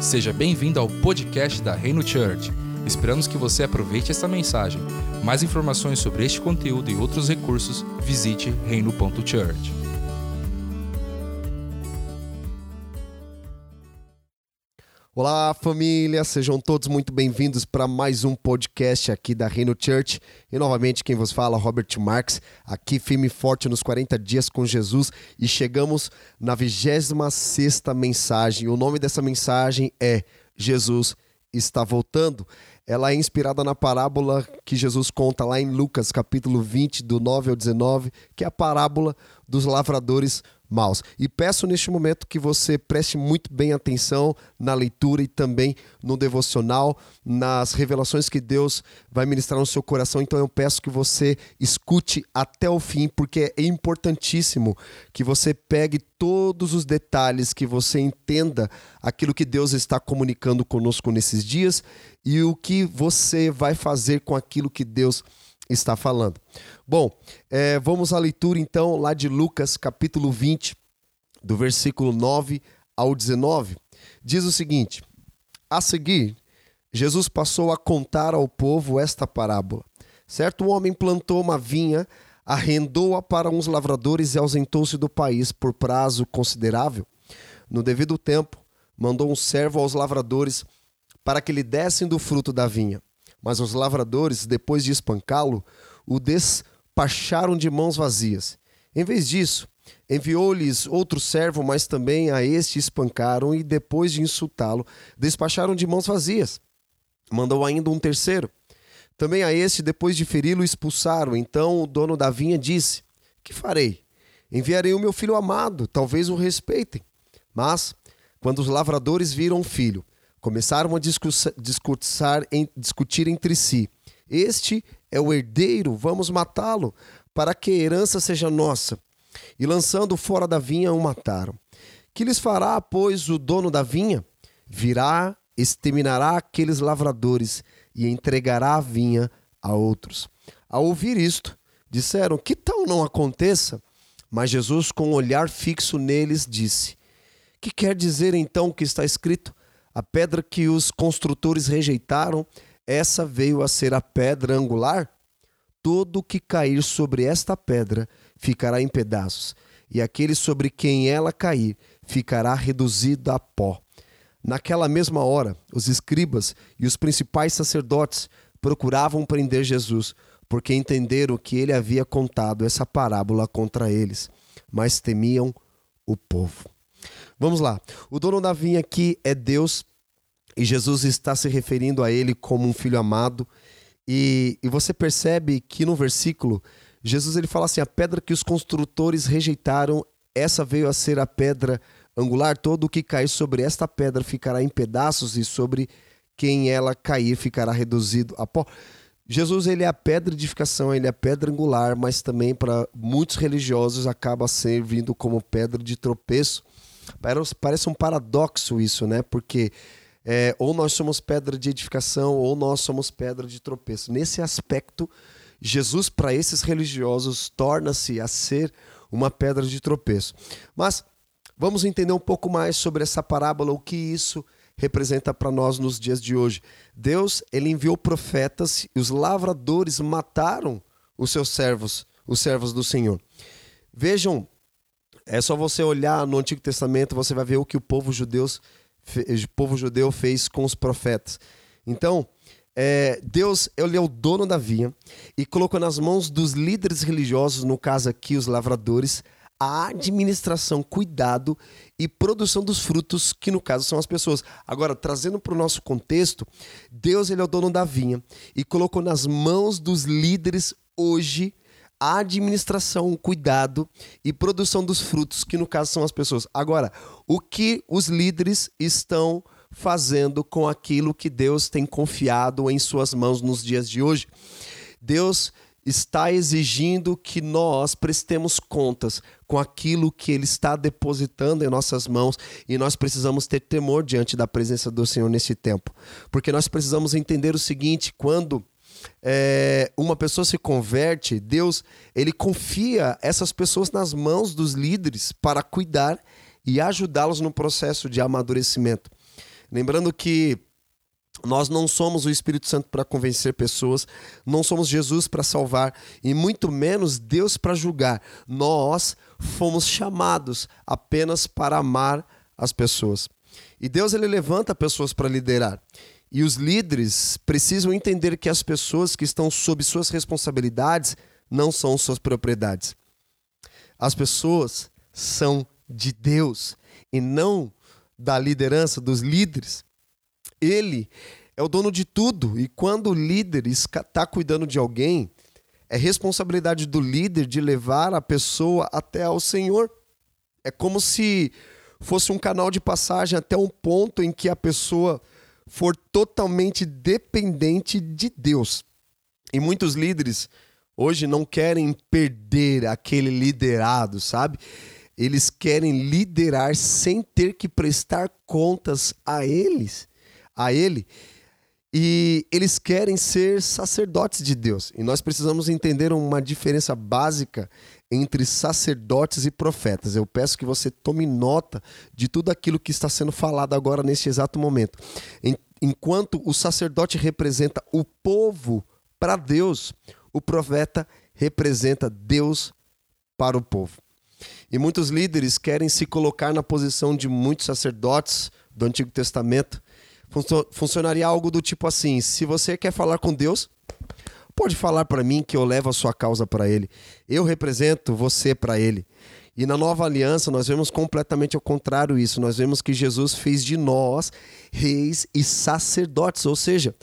Seja bem-vindo ao podcast da Reino Church. Esperamos que você aproveite esta mensagem. Mais informações sobre este conteúdo e outros recursos, visite reino.church. Olá, família, sejam todos muito bem-vindos para mais um podcast aqui da Reino Church. E novamente, quem vos fala, Robert Marx, aqui firme e forte nos 40 dias com Jesus. E chegamos na 26 mensagem. O nome dessa mensagem é Jesus está voltando. Ela é inspirada na parábola que Jesus conta lá em Lucas, capítulo 20, do 9 ao 19, que é a parábola dos lavradores maus. E peço neste momento que você preste muito bem atenção na leitura e também no devocional, nas revelações que Deus vai ministrar no seu coração. Então eu peço que você escute até o fim, porque é importantíssimo que você pegue todos os detalhes, que você entenda aquilo que Deus está comunicando conosco nesses dias e o que você vai fazer com aquilo que Deus falando. Bom, é, vamos à leitura então lá de Lucas, capítulo 20, do versículo 9 ao 19. Diz o seguinte: A seguir, Jesus passou a contar ao povo esta parábola. Certo homem plantou uma vinha, arrendou-a para uns lavradores e ausentou-se do país por prazo considerável. No devido tempo, mandou um servo aos lavradores para que lhe dessem do fruto da vinha. Mas os lavradores, depois de espancá-lo, o despacharam de mãos vazias. Em vez disso, enviou-lhes outro servo, mas também a este espancaram e, depois de insultá-lo, despacharam de mãos vazias. Mandou ainda um terceiro. Também a este, depois de feri-lo, expulsaram. Então o dono da vinha disse: Que farei? Enviarei o meu filho amado, talvez o respeitem. Mas, quando os lavradores viram o filho, começaram a discursar, discutir entre si. Este é o herdeiro, vamos matá-lo, para que a herança seja nossa. E lançando fora da vinha, o mataram. Que lhes fará, pois, o dono da vinha? Virá, exterminará aqueles lavradores e entregará a vinha a outros. Ao ouvir isto, disseram: Que tal não aconteça? Mas Jesus, com um olhar fixo neles, disse: Que quer dizer então o que está escrito? A pedra que os construtores rejeitaram, essa veio a ser a pedra angular. Todo que cair sobre esta pedra ficará em pedaços, e aquele sobre quem ela cair ficará reduzido a pó. Naquela mesma hora, os escribas e os principais sacerdotes procuravam prender Jesus, porque entenderam que ele havia contado essa parábola contra eles, mas temiam o povo. Vamos lá. O dono da vinha aqui é Deus e Jesus está se referindo a ele como um filho amado. E, e você percebe que no versículo, Jesus ele fala assim: a pedra que os construtores rejeitaram, essa veio a ser a pedra angular. Todo o que cair sobre esta pedra ficará em pedaços, e sobre quem ela cair ficará reduzido a pó. Jesus ele é a pedra de edificação, ele é a pedra angular, mas também para muitos religiosos acaba servindo como pedra de tropeço. Parece um paradoxo isso, né? Porque é, ou nós somos pedra de edificação ou nós somos pedra de tropeço. Nesse aspecto, Jesus, para esses religiosos, torna-se a ser uma pedra de tropeço. Mas vamos entender um pouco mais sobre essa parábola, o que isso representa para nós nos dias de hoje. Deus, ele enviou profetas e os lavradores mataram os seus servos, os servos do Senhor. Vejam é só você olhar no Antigo Testamento, você vai ver o que o povo judeu, o povo judeu fez com os profetas. Então, é, Deus ele é o dono da vinha e colocou nas mãos dos líderes religiosos, no caso aqui os lavradores, a administração, cuidado e produção dos frutos, que no caso são as pessoas. Agora, trazendo para o nosso contexto, Deus ele é o dono da vinha e colocou nas mãos dos líderes hoje a administração, o cuidado e produção dos frutos, que no caso são as pessoas. Agora, o que os líderes estão fazendo com aquilo que Deus tem confiado em suas mãos nos dias de hoje? Deus está exigindo que nós prestemos contas com aquilo que Ele está depositando em nossas mãos e nós precisamos ter temor diante da presença do Senhor nesse tempo, porque nós precisamos entender o seguinte: quando é, uma pessoa se converte, Deus ele confia essas pessoas nas mãos dos líderes para cuidar e ajudá-los no processo de amadurecimento. Lembrando que nós não somos o Espírito Santo para convencer pessoas, não somos Jesus para salvar e muito menos Deus para julgar. Nós fomos chamados apenas para amar as pessoas. E Deus ele levanta pessoas para liderar. E os líderes precisam entender que as pessoas que estão sob suas responsabilidades não são suas propriedades. As pessoas são de Deus e não da liderança dos líderes. Ele é o dono de tudo e quando o líder está cuidando de alguém, é responsabilidade do líder de levar a pessoa até ao Senhor. É como se fosse um canal de passagem até um ponto em que a pessoa for totalmente dependente de Deus. E muitos líderes hoje não querem perder aquele liderado, sabe? Eles querem liderar sem ter que prestar contas a eles, a ele. E eles querem ser sacerdotes de Deus. E nós precisamos entender uma diferença básica entre sacerdotes e profetas. Eu peço que você tome nota de tudo aquilo que está sendo falado agora neste exato momento. Enquanto o sacerdote representa o povo para Deus, o profeta representa Deus para o povo. E muitos líderes querem se colocar na posição de muitos sacerdotes do Antigo Testamento. Funcionaria algo do tipo assim: se você quer falar com Deus, pode falar para mim que eu levo a sua causa para Ele. Eu represento você para Ele. E na nova aliança nós vemos completamente ao contrário isso. Nós vemos que Jesus fez de nós reis e sacerdotes, ou seja,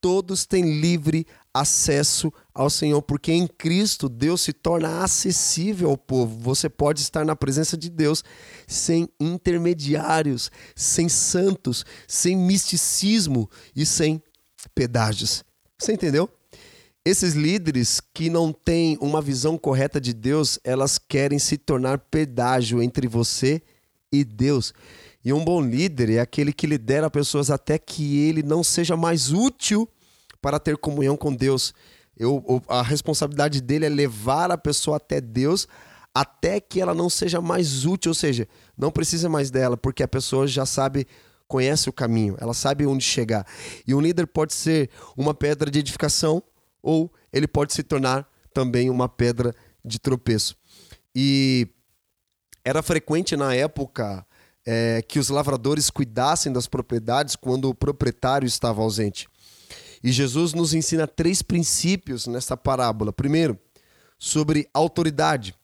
todos têm livre acesso ao Senhor, porque em Cristo Deus se torna acessível ao povo. Você pode estar na presença de Deus sem intermediários, sem santos, sem misticismo e sem pedágios. Você entendeu? Esses líderes que não têm uma visão correta de Deus, elas querem se tornar pedágio entre você e Deus. E um bom líder é aquele que lidera pessoas até que ele não seja mais útil para ter comunhão com Deus. Eu, a responsabilidade dele é levar a pessoa até Deus até que ela não seja mais útil, ou seja, não precisa mais dela, porque a pessoa já sabe, conhece o caminho, ela sabe onde chegar. E um líder pode ser uma pedra de edificação ou ele pode se tornar também uma pedra de tropeço. E era frequente na época é, que os lavradores cuidassem das propriedades quando o proprietário estava ausente. E Jesus nos ensina três princípios nesta parábola. Primeiro, sobre autoridade,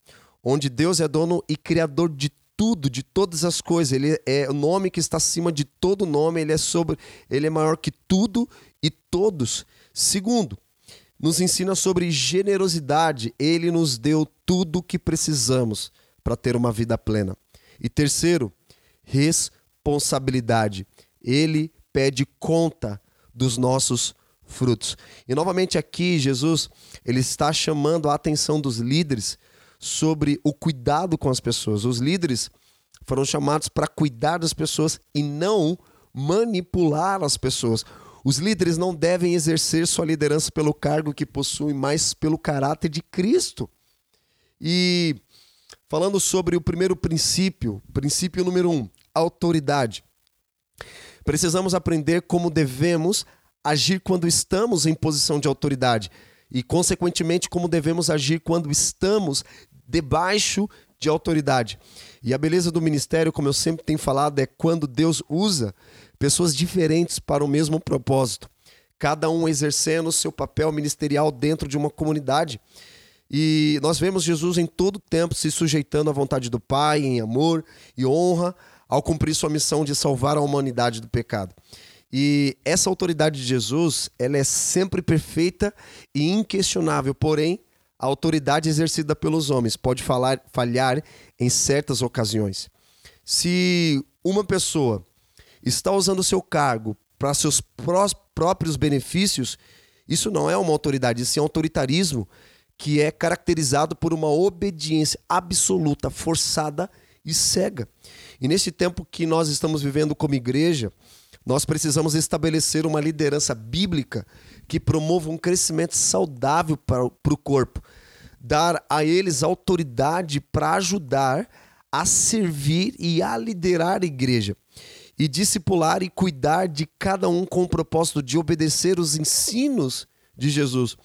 onde Deus é dono e criador de tudo, de todas as coisas. Ele é o nome que está acima de todo nome, ele é sobre, ele é maior que tudo e todos. Segundo, nos ensina sobre generosidade. Ele nos deu tudo o que precisamos para ter uma vida plena. E terceiro, responsabilidade. Ele pede conta dos nossos frutos. E novamente aqui Jesus, ele está chamando a atenção dos líderes sobre o cuidado com as pessoas. Os líderes foram chamados para cuidar das pessoas e não manipular as pessoas. Os líderes não devem exercer sua liderança pelo cargo que possuem, mas pelo caráter de Cristo. E falando sobre o primeiro princípio, princípio número um, autoridade. Precisamos aprender como devemos agir quando estamos em posição de autoridade e, consequentemente, como devemos agir quando estamos debaixo de autoridade. E a beleza do ministério, como eu sempre tenho falado, é quando Deus usa pessoas diferentes para o mesmo propósito, cada um exercendo o seu papel ministerial dentro de uma comunidade. E nós vemos Jesus em todo tempo se sujeitando à vontade do Pai, em amor e honra, ao cumprir sua missão de salvar a humanidade do pecado. E essa autoridade de Jesus, ela é sempre perfeita e inquestionável, porém, a autoridade exercida pelos homens pode falar, falhar em certas ocasiões. Se uma pessoa está usando seu cargo para seus pró próprios benefícios, isso não é uma autoridade, isso é um autoritarismo que é caracterizado por uma obediência absoluta, forçada e cega. E nesse tempo que nós estamos vivendo como igreja, nós precisamos estabelecer uma liderança bíblica que promova um crescimento saudável para o corpo, dar a eles autoridade para ajudar a servir e a liderar a igreja. e discipular e cuidar de cada um com o propósito de obedecer os ensinos de Jesus.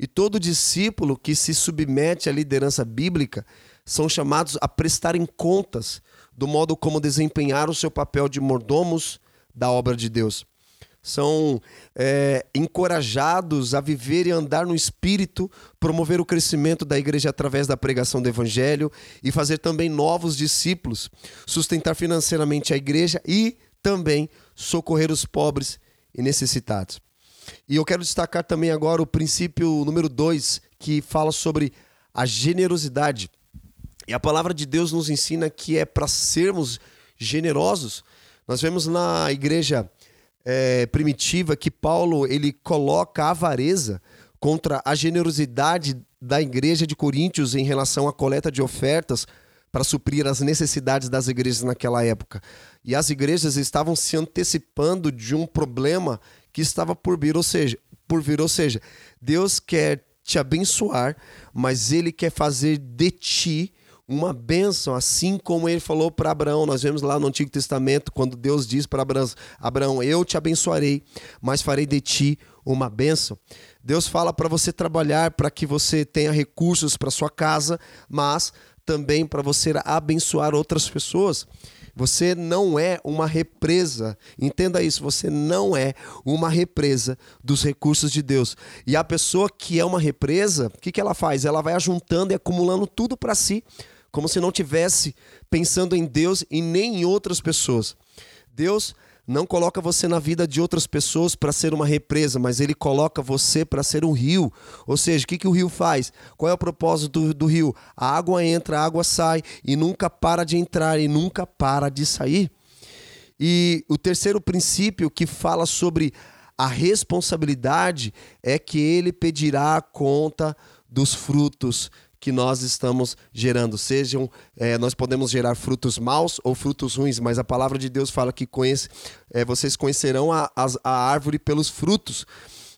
E todo discípulo que se submete à liderança bíblica são chamados a prestarem contas do modo como desempenhar o seu papel de mordomos da obra de Deus. São é, encorajados a viver e andar no espírito, promover o crescimento da igreja através da pregação do evangelho e fazer também novos discípulos, sustentar financeiramente a igreja e também socorrer os pobres e necessitados. E eu quero destacar também agora o princípio número dois, que fala sobre a generosidade. E a palavra de Deus nos ensina que é para sermos generosos. Nós vemos na igreja é, primitiva que Paulo ele coloca a avareza contra a generosidade da igreja de Coríntios em relação à coleta de ofertas para suprir as necessidades das igrejas naquela época. E as igrejas estavam se antecipando de um problema que estava por vir, ou seja, por vir, ou seja, Deus quer te abençoar, mas ele quer fazer de ti uma bênção, assim como ele falou para Abraão. Nós vemos lá no Antigo Testamento, quando Deus diz para Abraão: Abraão, eu te abençoarei, mas farei de ti uma bênção. Deus fala para você trabalhar para que você tenha recursos para sua casa, mas também para você abençoar outras pessoas. Você não é uma represa. Entenda isso, você não é uma represa dos recursos de Deus. E a pessoa que é uma represa, o que, que ela faz? Ela vai ajuntando e acumulando tudo para si, como se não tivesse pensando em Deus e nem em outras pessoas. Deus não coloca você na vida de outras pessoas para ser uma represa, mas ele coloca você para ser um rio. Ou seja, o que, que o rio faz? Qual é o propósito do, do rio? A água entra, a água sai e nunca para de entrar e nunca para de sair. E o terceiro princípio que fala sobre a responsabilidade é que ele pedirá conta dos frutos que nós estamos gerando. Sejam, é, nós podemos gerar frutos maus ou frutos ruins, mas a palavra de Deus fala que conhece, é, vocês conhecerão a, a, a árvore pelos frutos.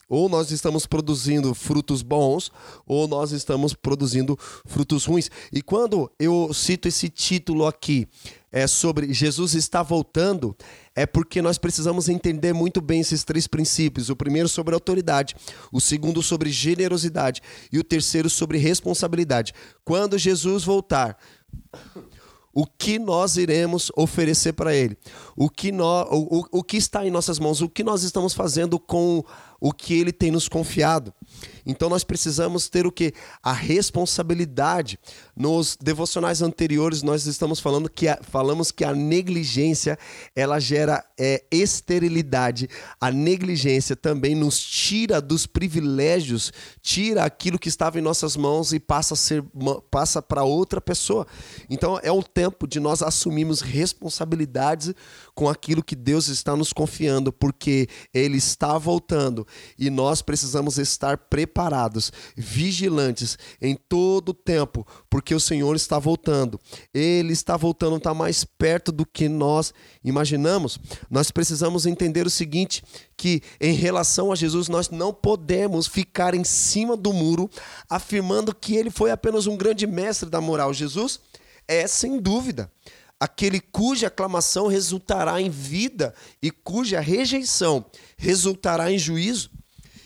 Ou nós estamos produzindo frutos bons, ou nós estamos produzindo frutos ruins. E quando eu cito esse título aqui, é sobre Jesus está voltando, é porque nós precisamos entender muito bem esses três princípios. O primeiro sobre autoridade, o segundo sobre generosidade e o terceiro sobre responsabilidade. Quando Jesus voltar, o que nós iremos oferecer para Ele, o que, nós, o, o, o que está em nossas mãos, o que nós estamos fazendo com o que Ele tem nos confiado. Então nós precisamos ter o que? A responsabilidade. Nos devocionais anteriores nós estamos falando que a, falamos que a negligência ela gera é, esterilidade. A negligência também nos tira dos privilégios, tira aquilo que estava em nossas mãos e passa a ser passa para outra pessoa. Então é o tempo de nós assumirmos responsabilidades com aquilo que Deus está nos confiando, porque Ele está voltando e nós precisamos estar preparados, vigilantes em todo o tempo, porque o Senhor está voltando. Ele está voltando, está mais perto do que nós imaginamos. Nós precisamos entender o seguinte: que em relação a Jesus nós não podemos ficar em cima do muro afirmando que ele foi apenas um grande mestre da moral. Jesus é sem dúvida aquele cuja aclamação resultará em vida e cuja rejeição resultará em juízo.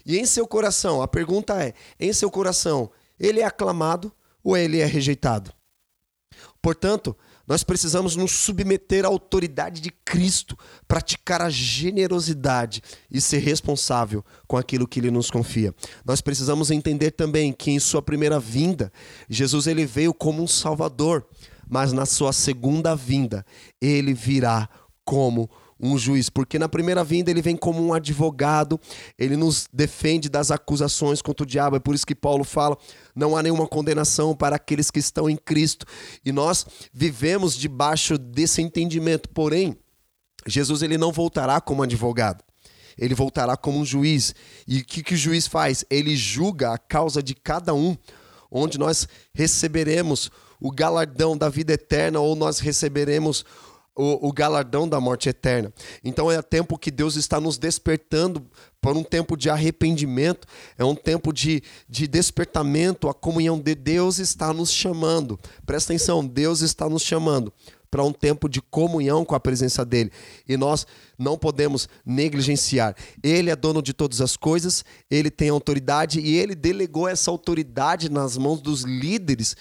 E em seu coração, a pergunta é: em seu coração, ele é aclamado ou ele é rejeitado? Portanto, nós precisamos nos submeter à autoridade de Cristo, praticar a generosidade e ser responsável com aquilo que ele nos confia. Nós precisamos entender também que em sua primeira vinda, Jesus ele veio como um salvador mas na sua segunda vinda ele virá como um juiz, porque na primeira vinda ele vem como um advogado, ele nos defende das acusações contra o diabo, é por isso que Paulo fala: não há nenhuma condenação para aqueles que estão em Cristo, e nós vivemos debaixo desse entendimento, porém, Jesus ele não voltará como advogado. Ele voltará como um juiz. E o que, que o juiz faz? Ele julga a causa de cada um, onde nós receberemos o galardão da vida eterna ou nós receberemos o, o, galardão da morte eterna. Então é tempo que Deus está nos despertando para um tempo de arrependimento, é um tempo de, de despertamento, a comunhão de Deus está nos chamando. Presta atenção, Deus está nos chamando para um tempo de comunhão com a presença dele. E nós não podemos negligenciar. Ele é dono de todas as coisas, ele tem autoridade e ele delegou essa autoridade nas mãos dos líderes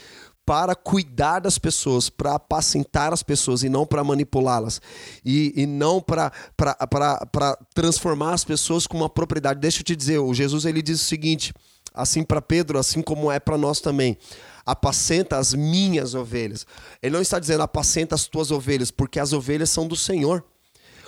para cuidar das pessoas, para apacentar as pessoas e não para manipulá-las. E, e não para transformar as pessoas com uma propriedade. Deixa eu te dizer, o Jesus ele diz o seguinte, assim para Pedro, assim como é para nós também apacenta as minhas ovelhas. Ele não está dizendo apacenta as tuas ovelhas, porque as ovelhas são do Senhor.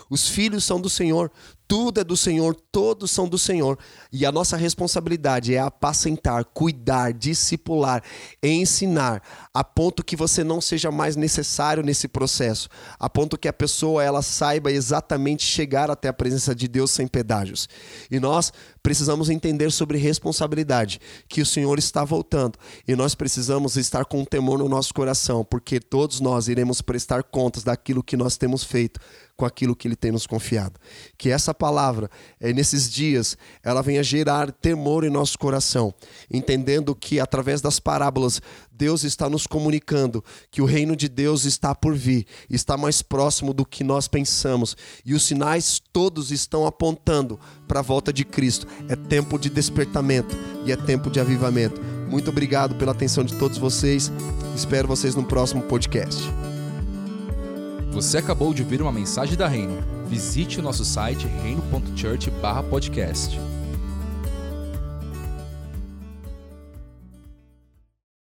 Os filhos são do Senhor, tudo é do Senhor, todos são do Senhor. E a nossa responsabilidade é apacentar, cuidar, discipular, ensinar, a ponto que você não seja mais necessário nesse processo, a ponto que a pessoa ela saiba exatamente chegar até a presença de Deus sem pedágios. E nós precisamos entender sobre responsabilidade, que o Senhor está voltando, e nós precisamos estar com temor no nosso coração, porque todos nós iremos prestar contas daquilo que nós temos feito com aquilo que ele tem nos confiado. Que essa palavra, é, nesses dias, ela venha gerar temor em nosso coração, entendendo que através das parábolas, Deus está nos comunicando que o reino de Deus está por vir, está mais próximo do que nós pensamos, e os sinais todos estão apontando para a volta de Cristo. É tempo de despertamento e é tempo de avivamento. Muito obrigado pela atenção de todos vocês. Espero vocês no próximo podcast. Você acabou de ouvir uma mensagem da Reino. Visite o nosso site reino.church/podcast.